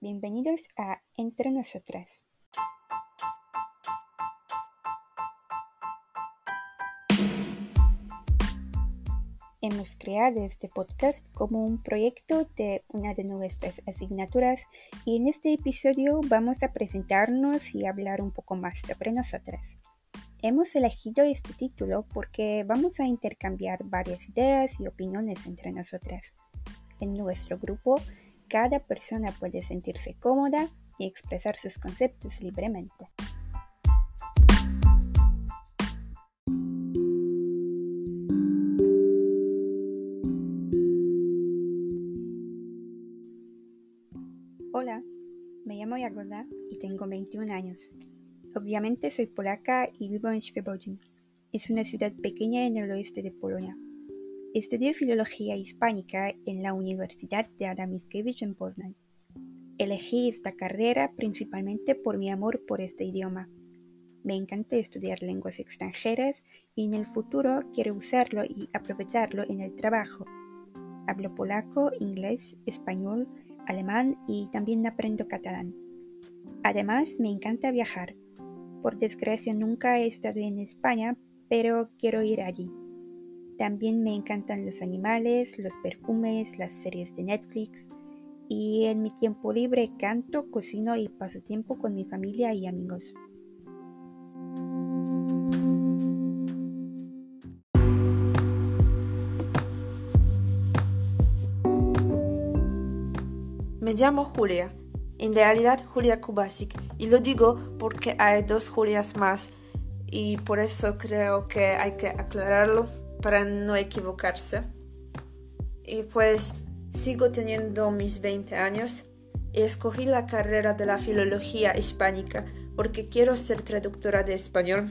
Bienvenidos a Entre Nosotras. Hemos creado este podcast como un proyecto de una de nuestras asignaturas y en este episodio vamos a presentarnos y hablar un poco más sobre nosotras. Hemos elegido este título porque vamos a intercambiar varias ideas y opiniones entre nosotras. En nuestro grupo, cada persona puede sentirse cómoda y expresar sus conceptos libremente. Hola, me llamo Jagoda y tengo 21 años. Obviamente soy polaca y vivo en Świebodzin. Es una ciudad pequeña en el oeste de Polonia. Estudié filología hispánica en la Universidad de Adam Mickiewicz en Poznań. Elegí esta carrera principalmente por mi amor por este idioma. Me encanta estudiar lenguas extranjeras y en el futuro quiero usarlo y aprovecharlo en el trabajo. Hablo polaco, inglés, español, alemán y también aprendo catalán. Además, me encanta viajar. Por desgracia nunca he estado en España, pero quiero ir allí. También me encantan los animales, los perfumes, las series de Netflix. Y en mi tiempo libre canto, cocino y paso tiempo con mi familia y amigos. Me llamo Julia, en realidad Julia Kubasik, y lo digo porque hay dos Julias más, y por eso creo que hay que aclararlo para no equivocarse. Y pues sigo teniendo mis 20 años y escogí la carrera de la filología hispánica porque quiero ser traductora de español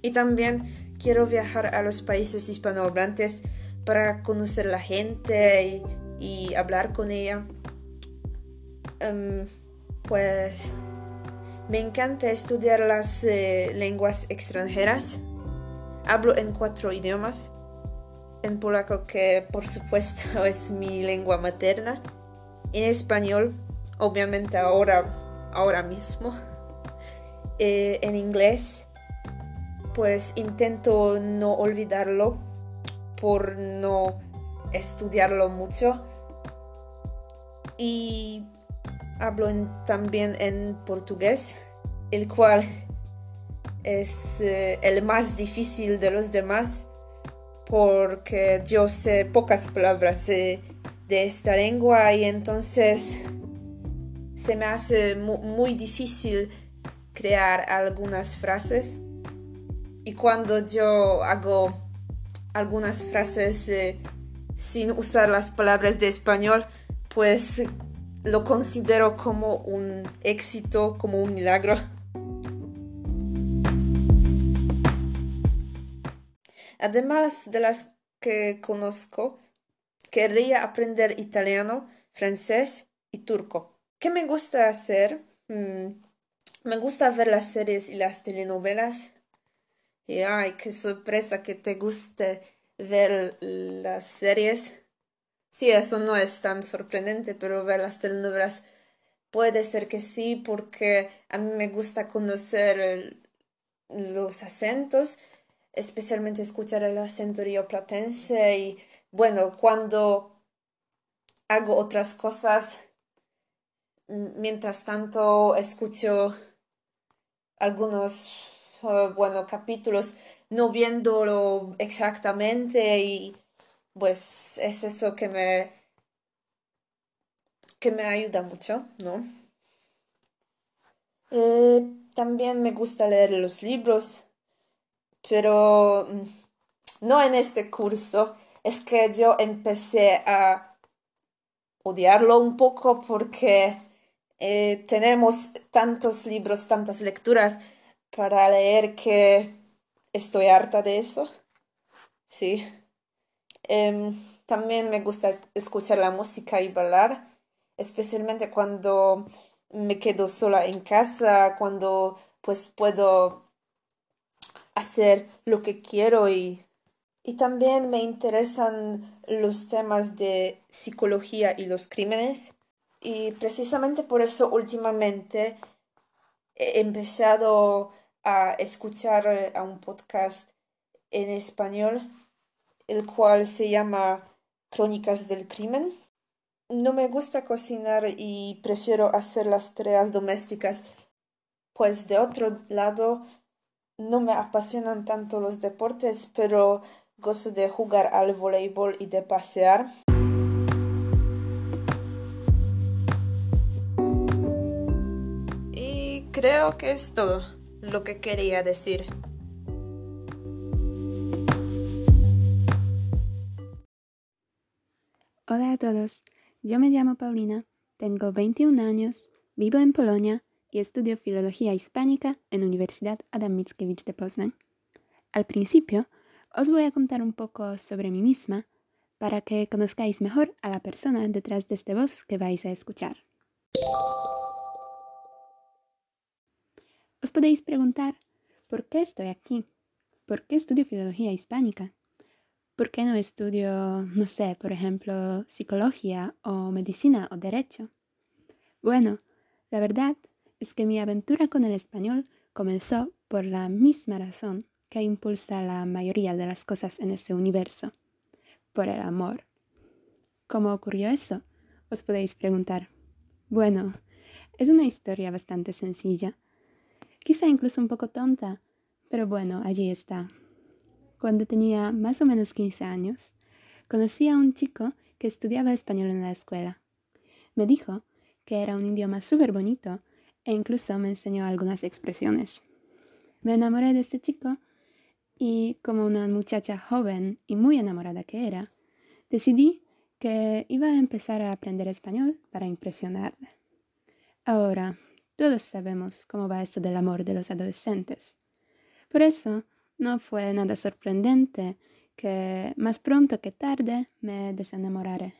y también quiero viajar a los países hispanohablantes para conocer la gente y, hablar con ella. Em, pues me encanta estudiar las eh, lenguas extranjeras. Hablo en cuatro idiomas. En polaco, que por supuesto es mi lengua materna. En español, obviamente ahora, ahora mismo. Eh, en inglés, pues intento no olvidarlo por no estudiarlo mucho. Y hablo también en portugués, el cual es eh, el más difícil de los demás porque yo sé pocas palabras de, esta lengua y entonces se me hace muy difícil crear algunas frases y cuando yo hago algunas frases eh, sin usar las palabras de español pues lo considero como un éxito, como un milagro. Además de las que conozco, querría aprender italiano, francés y turco. ¿Qué me gusta hacer? Mm, me gusta ver las series y las telenovelas. Y ay, qué sorpresa que te guste ver las series. Sí, eso no es tan sorprendente, pero ver las telenovelas puede ser que sí, porque a mí me gusta conocer los acentos, especialmente escuchar el acento rioplatense y bueno, cuando hago otras cosas, mientras tanto escucho algunos, uh, bueno, capítulos, no viéndolo exactamente y pues es eso que me que me ayuda mucho, ¿no? Eh, también me gusta leer los libros, pero mm, no en este curso. Es que yo empecé a odiarlo un poco porque eh, tenemos tantos libros, tantas lecturas para leer que estoy harta de eso. Sí. Em, también me gusta escuchar la música y bailar, especialmente cuando me quedo sola en casa, cuando pues puedo hacer lo que quiero y, y también me interesan los temas de psicología y los crímenes. Y precisamente por eso últimamente he empezado a escuchar eh, a un podcast en español, el cual se llama Crónicas del Crimen. No me gusta cocinar y prefiero hacer las tareas domésticas, pues de otro lado no me apasionan tanto los deportes, pero gozo de jugar al voleibol y de pasear. Y creo que es todo lo que quería decir. Hola a todos, yo me llamo Paulina, tengo 21 años, vivo en Polonia y estudio Filología Hispánica en Universidad Adam Mickiewicz de Poznań. Al principio, os voy a contar un poco sobre mí misma para que conozcáis mejor a la persona detrás de este voz que vais a escuchar. Os podéis preguntar, ¿por qué estoy aquí? ¿Por qué estudio Filología Hispánica? ¿Por qué no estudio, no sé, por ejemplo, psicología o medicina o derecho? Bueno, la verdad es que mi aventura con el español comenzó por la misma razón que impulsa la mayoría de las cosas en este universo, por el amor. ¿Cómo ocurrió eso? Os podéis preguntar. Bueno, es una historia bastante sencilla, quizá incluso un poco tonta, pero bueno, allí está. Cuando tenía más o menos 15 años, conocí a un chico que estudiaba español en la escuela. Me dijo que era un idioma súper bonito e incluso me enseñó algunas expresiones. Me enamoré de este chico y como una muchacha joven y muy enamorada que era, decidí que iba a empezar a aprender español para impresionarle. Ahora, todos sabemos cómo va esto del amor de los adolescentes. Por eso, no fue nada sorprendente que más pronto que tarde me desenamorara.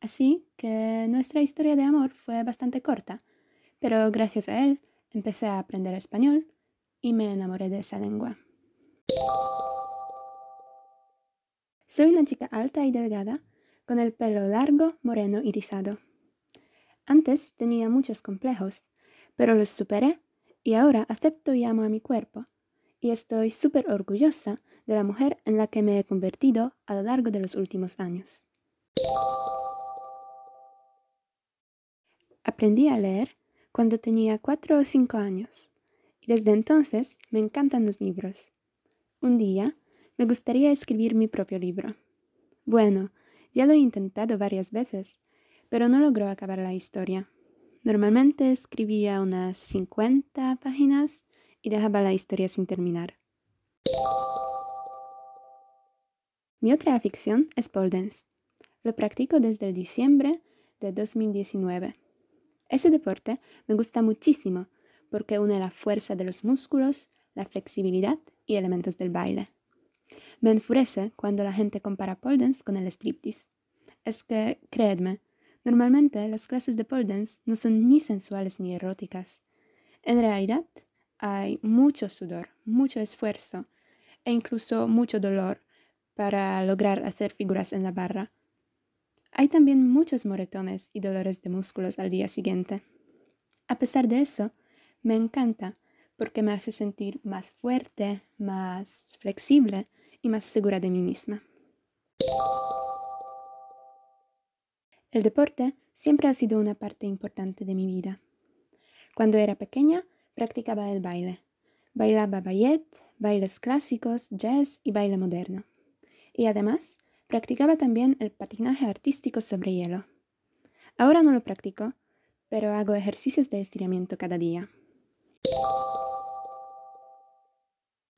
Así que nuestra historia de amor fue bastante corta, pero gracias a él empecé a aprender español y me enamoré de esa lengua. Soy una chica alta y delgada, con el pelo largo, moreno y rizado. Antes tenía muchos complejos, pero los superé y ahora acepto y amo a mi cuerpo, y estoy súper orgullosa de la mujer en la que me he convertido a lo largo de los últimos años. Aprendí a leer cuando tenía cuatro o cinco años, y desde entonces me encantan los libros. Un día me gustaría escribir mi propio libro. Bueno, ya lo he intentado varias veces, pero no logro acabar la historia. Normalmente escribía unas 50 páginas y dejaba la historia sin terminar. Mi otra afición es pole. Lo practico desde el diciembre de 2019. Ese deporte me gusta muchísimo porque une la fuerza de los músculos, la flexibilidad y elementos del baile. Me enfurece cuando la gente compara pole dance con el striptease. Es que, creedme, normalmente las clases de pole dance no son ni sensuales ni eróticas. En realidad, hay mucho sudor, mucho esfuerzo e incluso mucho dolor para lograr hacer figuras en la barra. Hay también muchos moretones y dolores de músculos al día siguiente. A pesar de eso, me encanta porque me hace sentir más fuerte, más flexible y más segura de mí misma. El deporte siempre ha sido una parte importante de mi vida. Cuando era pequeña, practicaba el baile. Bailaba ballet, bailes clásicos, jazz y baile moderno. Y además, Practicaba también el patinaje artístico sobre hielo. Ahora no lo practico, pero hago ejercicios de estiramiento cada día.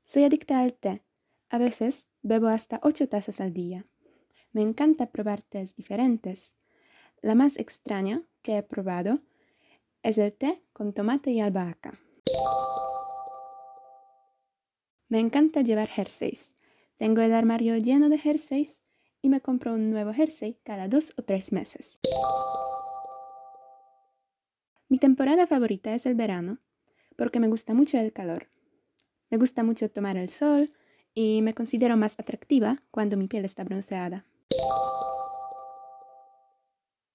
Soy adicta al té. A veces bebo hasta ocho tazas al día. Me encanta probar tés diferentes. La más extraña que he probado es el té con tomate y albahaca. Me encanta llevar jerseys. Tengo el armario lleno de jerseys me compro un nuevo jersey cada dos o tres meses. Mi temporada favorita es el verano, porque me gusta mucho el calor. Me gusta mucho tomar el sol y me considero más atractiva cuando mi piel está bronceada.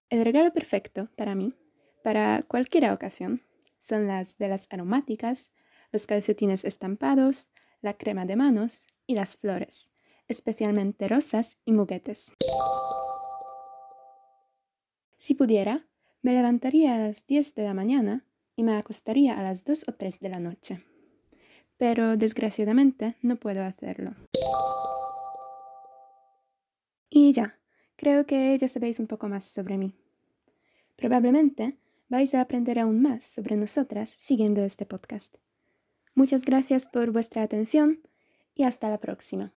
El regalo perfecto para mí, para cualquier ocasión, son las velas aromáticas, los calcetines estampados, la crema de manos y las flores, especialmente rosas y muguetes. Si pudiera, me levantaría a las 10 de la mañana y me acostaría a las 2 o 3 de la noche. Pero desgraciadamente no puedo hacerlo. Y ya, creo que ya sabéis un poco más sobre mí. Probablemente vais a aprender aún más sobre nosotras siguiendo este podcast. Muchas gracias por vuestra atención y hasta la próxima.